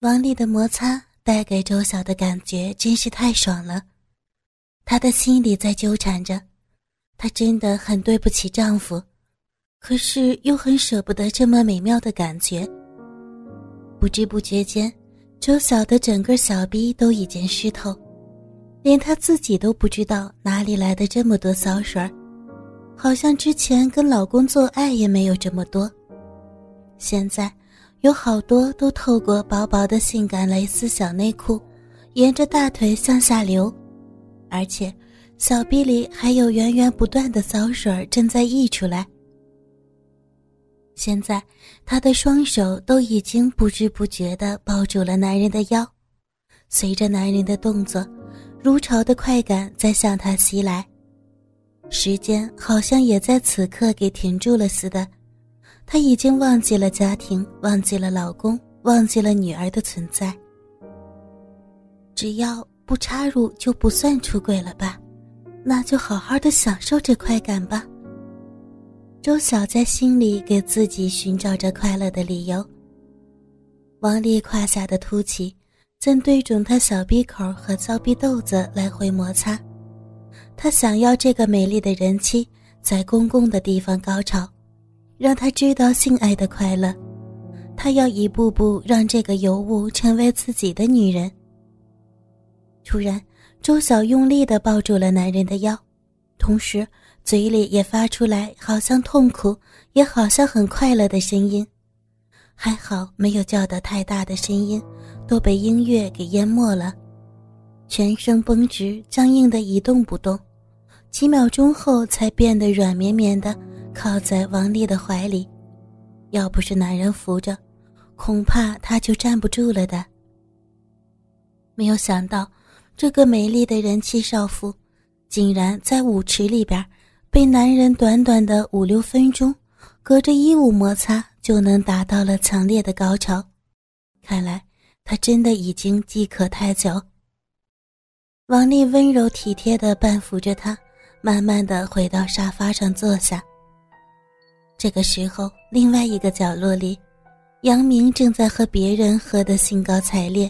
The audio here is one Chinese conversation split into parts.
王丽的摩擦带给周晓的感觉真是太爽了，她的心里在纠缠着，她真的很对不起丈夫，可是又很舍不得这么美妙的感觉。不知不觉间，周晓的整个小臂都已经湿透，连她自己都不知道哪里来的这么多骚水儿，好像之前跟老公做爱也没有这么多，现在。有好多都透过薄薄的性感蕾丝小内裤，沿着大腿向下流，而且小臂里还有源源不断的骚水正在溢出来。现在，她的双手都已经不知不觉地抱住了男人的腰，随着男人的动作，如潮的快感在向他袭来，时间好像也在此刻给停住了似的。她已经忘记了家庭，忘记了老公，忘记了女儿的存在。只要不插入，就不算出轨了吧？那就好好的享受这快感吧。周晓在心里给自己寻找着快乐的理由。王丽胯下的凸起正对准她小鼻口和骚逼豆子来回摩擦，她想要这个美丽的人妻在公共的地方高潮。让他知道性爱的快乐，他要一步步让这个尤物成为自己的女人。突然，周晓用力地抱住了男人的腰，同时嘴里也发出来好像痛苦，也好像很快乐的声音。还好没有叫得太大的声音，都被音乐给淹没了。全身绷直，僵硬的一动不动，几秒钟后才变得软绵绵的。靠在王丽的怀里，要不是男人扶着，恐怕她就站不住了的。没有想到，这个美丽的人妻少妇，竟然在舞池里边被男人短短的五六分钟，隔着衣物摩擦就能达到了强烈的高潮。看来他真的已经饥渴太久。王丽温柔体贴的半扶着他，慢慢的回到沙发上坐下。这个时候，另外一个角落里，杨明正在和别人喝得兴高采烈，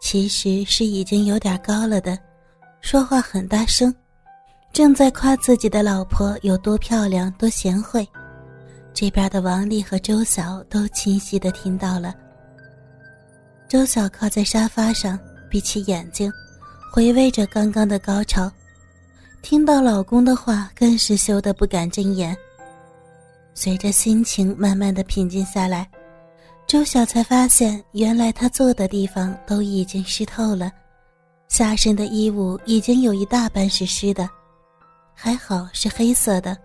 其实是已经有点高了的，说话很大声，正在夸自己的老婆有多漂亮、多贤惠。这边的王丽和周晓都清晰的听到了。周晓靠在沙发上，闭起眼睛，回味着刚刚的高潮，听到老公的话，更是羞得不敢睁眼。随着心情慢慢的平静下来，周晓才发现，原来她坐的地方都已经湿透了，下身的衣物已经有一大半是湿的，还好是黑色的，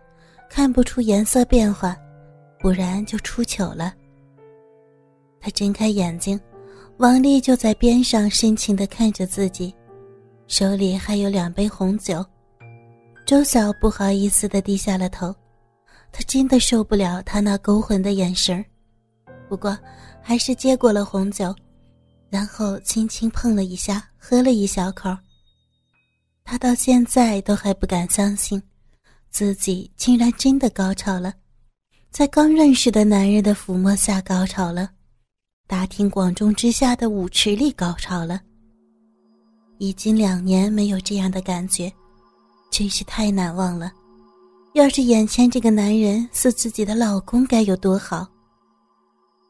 看不出颜色变化，不然就出糗了。她睁开眼睛，王丽就在边上深情的看着自己，手里还有两杯红酒，周晓不好意思的低下了头。他真的受不了他那勾魂的眼神不过还是接过了红酒，然后轻轻碰了一下，喝了一小口。他到现在都还不敢相信，自己竟然真的高潮了，在刚认识的男人的抚摸下高潮了，大庭广众之下的舞池里高潮了。已经两年没有这样的感觉，真是太难忘了。要是眼前这个男人是自己的老公，该有多好！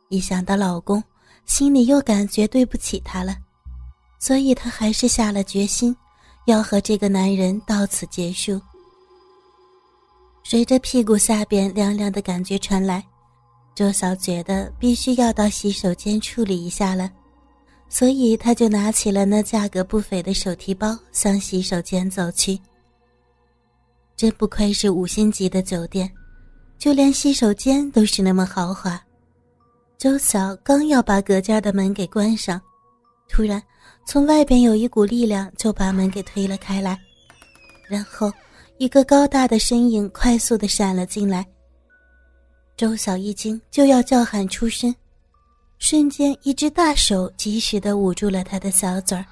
一想到老公，心里又感觉对不起他了，所以她还是下了决心，要和这个男人到此结束。随着屁股下边凉凉的感觉传来，周晓觉得必须要到洗手间处理一下了，所以她就拿起了那价格不菲的手提包，向洗手间走去。真不愧是五星级的酒店，就连洗手间都是那么豪华。周晓刚要把隔间的门给关上，突然从外边有一股力量就把门给推了开来，然后一个高大的身影快速的闪了进来。周晓一惊，就要叫喊出声，瞬间一只大手及时的捂住了他的小嘴儿。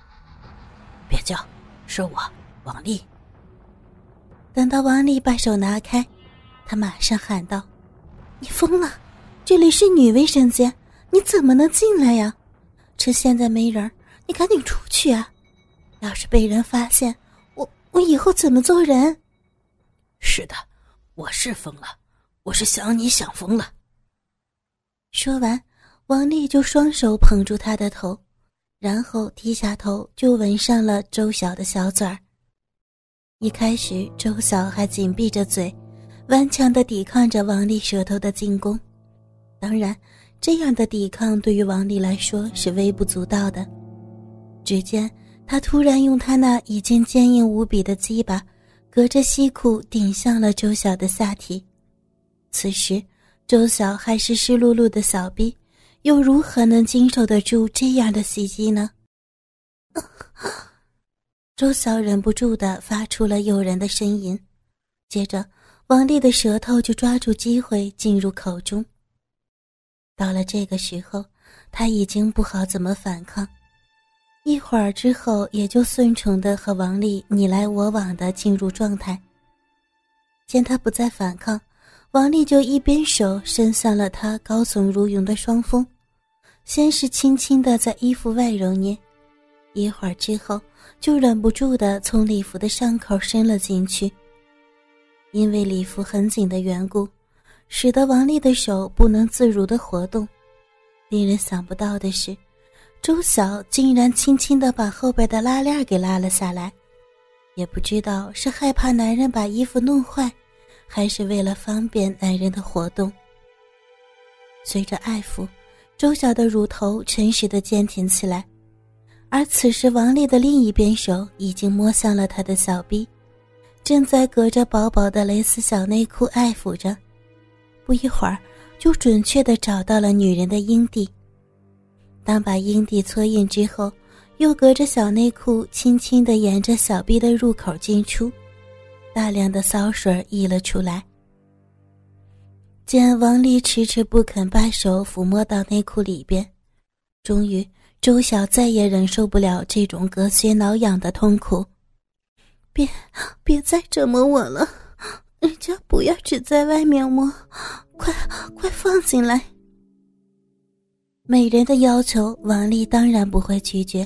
别叫，是我，王丽。等到王丽把手拿开，他马上喊道：“你疯了！这里是女卫生间，你怎么能进来呀？趁现在没人，你赶紧出去啊！要是被人发现，我我以后怎么做人？是的，我是疯了，我是想你想疯了。说完，王丽就双手捧住他的头，然后低下头就吻上了周晓的小嘴儿。一开始，周晓还紧闭着嘴，顽强的抵抗着王丽舌头的进攻。当然，这样的抵抗对于王丽来说是微不足道的。只见他突然用他那已经坚硬无比的鸡巴，隔着西裤顶向了周晓的下体。此时，周晓还是湿漉漉的小臂，又如何能经受得住这样的袭击呢？周晓忍不住的发出了诱人的呻吟，接着王丽的舌头就抓住机会进入口中。到了这个时候，他已经不好怎么反抗，一会儿之后也就顺从的和王丽你来我往的进入状态。见他不再反抗。王丽就一边手伸向了他高耸如云的双峰，先是轻轻的在衣服外揉捏，一会儿之后就忍不住的从礼服的上口伸了进去。因为礼服很紧的缘故，使得王丽的手不能自如的活动。令人想不到的是，周晓竟然轻轻的把后边的拉链给拉了下来，也不知道是害怕男人把衣服弄坏。还是为了方便男人的活动。随着爱抚，周晓的乳头诚实的坚挺起来，而此时王丽的另一边手已经摸向了他的小臂，正在隔着薄薄的蕾丝小内裤爱抚着，不一会儿就准确的找到了女人的阴蒂。当把阴蒂搓硬之后，又隔着小内裤轻轻的沿着小臂的入口进出。大量的骚水溢了出来。见王丽迟迟不肯把手抚摸到内裤里边，终于周晓再也忍受不了这种隔靴挠痒的痛苦，别别再折磨我了，人家不要只在外面摸，快快放进来。美人的要求，王丽当然不会拒绝，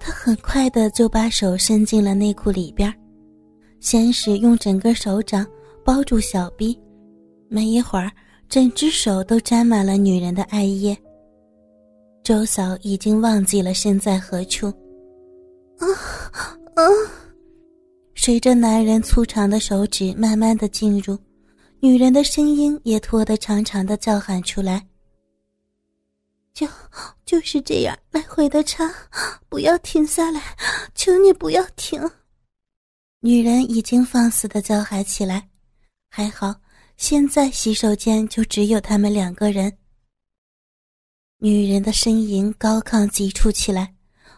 她很快的就把手伸进了内裤里边。先是用整个手掌包住小臂，没一会儿，整只手都沾满了女人的艾叶。周嫂已经忘记了身在何处。啊啊！随着男人粗长的手指慢慢的进入，女人的声音也拖得长长的叫喊出来。就就是这样来回的插，不要停下来，求你不要停。女人已经放肆的叫喊起来，还好现在洗手间就只有他们两个人。女人的呻吟高亢急促起来，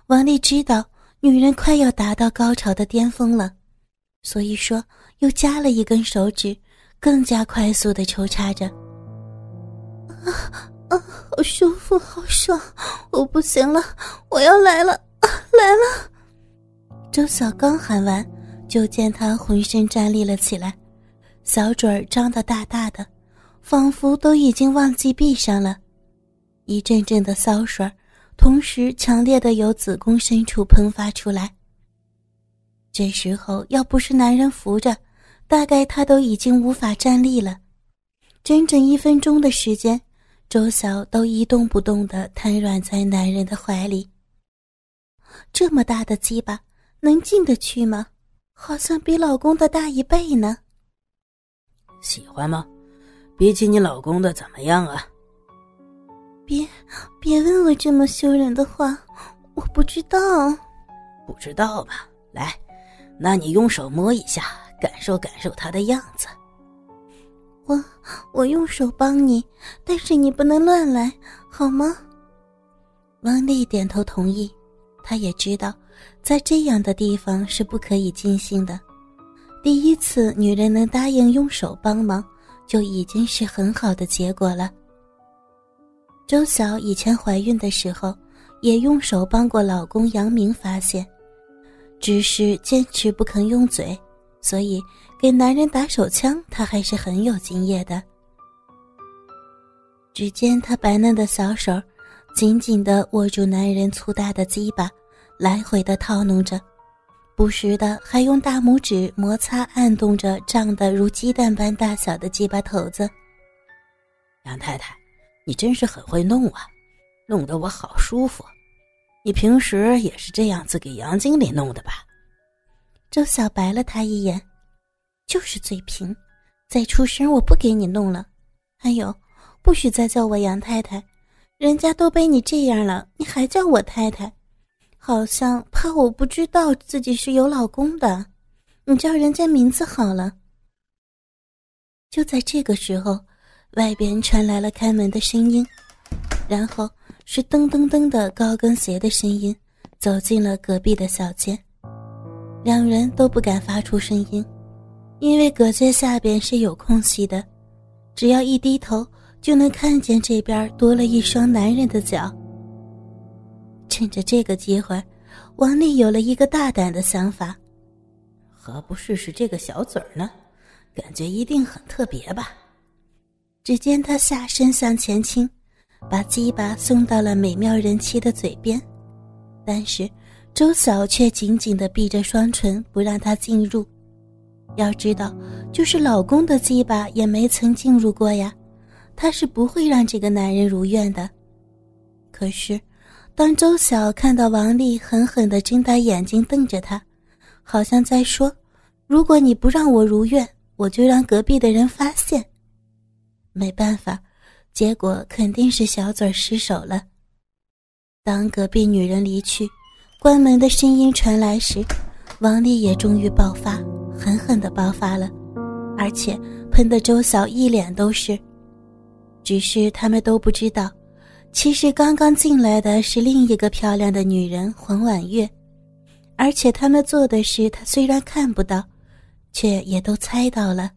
王丽知道女人快要达到高潮的巅峰了，所以说又加了一根手指，更加快速的抽插着。啊啊，好舒服，好爽！我不行了，我要来了，来了！周晓刚喊完。就见他浑身站立了起来，小嘴儿张得大大的，仿佛都已经忘记闭上了。一阵阵的骚水同时强烈的由子宫深处喷发出来。这时候要不是男人扶着，大概他都已经无法站立了。整整一分钟的时间，周晓都一动不动的瘫软在男人的怀里。这么大的鸡巴，能进得去吗？好像比老公的大一倍呢。喜欢吗？比起你老公的怎么样啊？别，别问我这么羞人的话，我不知道。不知道吧？来，那你用手摸一下，感受感受他的样子。我，我用手帮你，但是你不能乱来，好吗？王丽点头同意，她也知道。在这样的地方是不可以尽兴的。第一次女人能答应用手帮忙，就已经是很好的结果了。周晓以前怀孕的时候，也用手帮过老公杨明发现，只是坚持不肯用嘴，所以给男人打手枪，她还是很有经验的。只见她白嫩的小手，紧紧地握住男人粗大的鸡巴，来回的套弄着，不时的还用大拇指摩擦按动着胀得如鸡蛋般大小的鸡巴头子。杨太太，你真是很会弄啊，弄得我好舒服。你平时也是这样子给杨经理弄的吧？周晓白了他一眼，就是嘴贫，再出声我不给你弄了。还有，不许再叫我杨太太，人家都被你这样了，你还叫我太太，好像怕我不知道自己是有老公的。你叫人家名字好了。就在这个时候，外边传来了开门的声音，然后是噔噔噔的高跟鞋的声音，走进了隔壁的小间。两人都不敢发出声音，因为隔间下边是有空隙的。只要一低头，就能看见这边多了一双男人的脚。趁着这个机会，王丽有了一个大胆的想法：何不试试这个小嘴呢？感觉一定很特别吧？只见他下身向前倾，把鸡巴送到了美妙人妻的嘴边，但是周嫂却紧紧的闭着双唇，不让他进入。要知道，就是老公的鸡巴也没曾进入过呀，她是不会让这个男人如愿的。可是，当周晓看到王丽狠狠地睁大眼睛瞪着她，好像在说：“如果你不让我如愿，我就让隔壁的人发现。”没办法，结果肯定是小嘴失手了。当隔壁女人离去，关门的声音传来时，王丽也终于爆发。狠狠的爆发了，而且喷的周晓一脸都是。只是他们都不知道，其实刚刚进来的是另一个漂亮的女人黄婉月，而且他们做的事，他虽然看不到，却也都猜到了。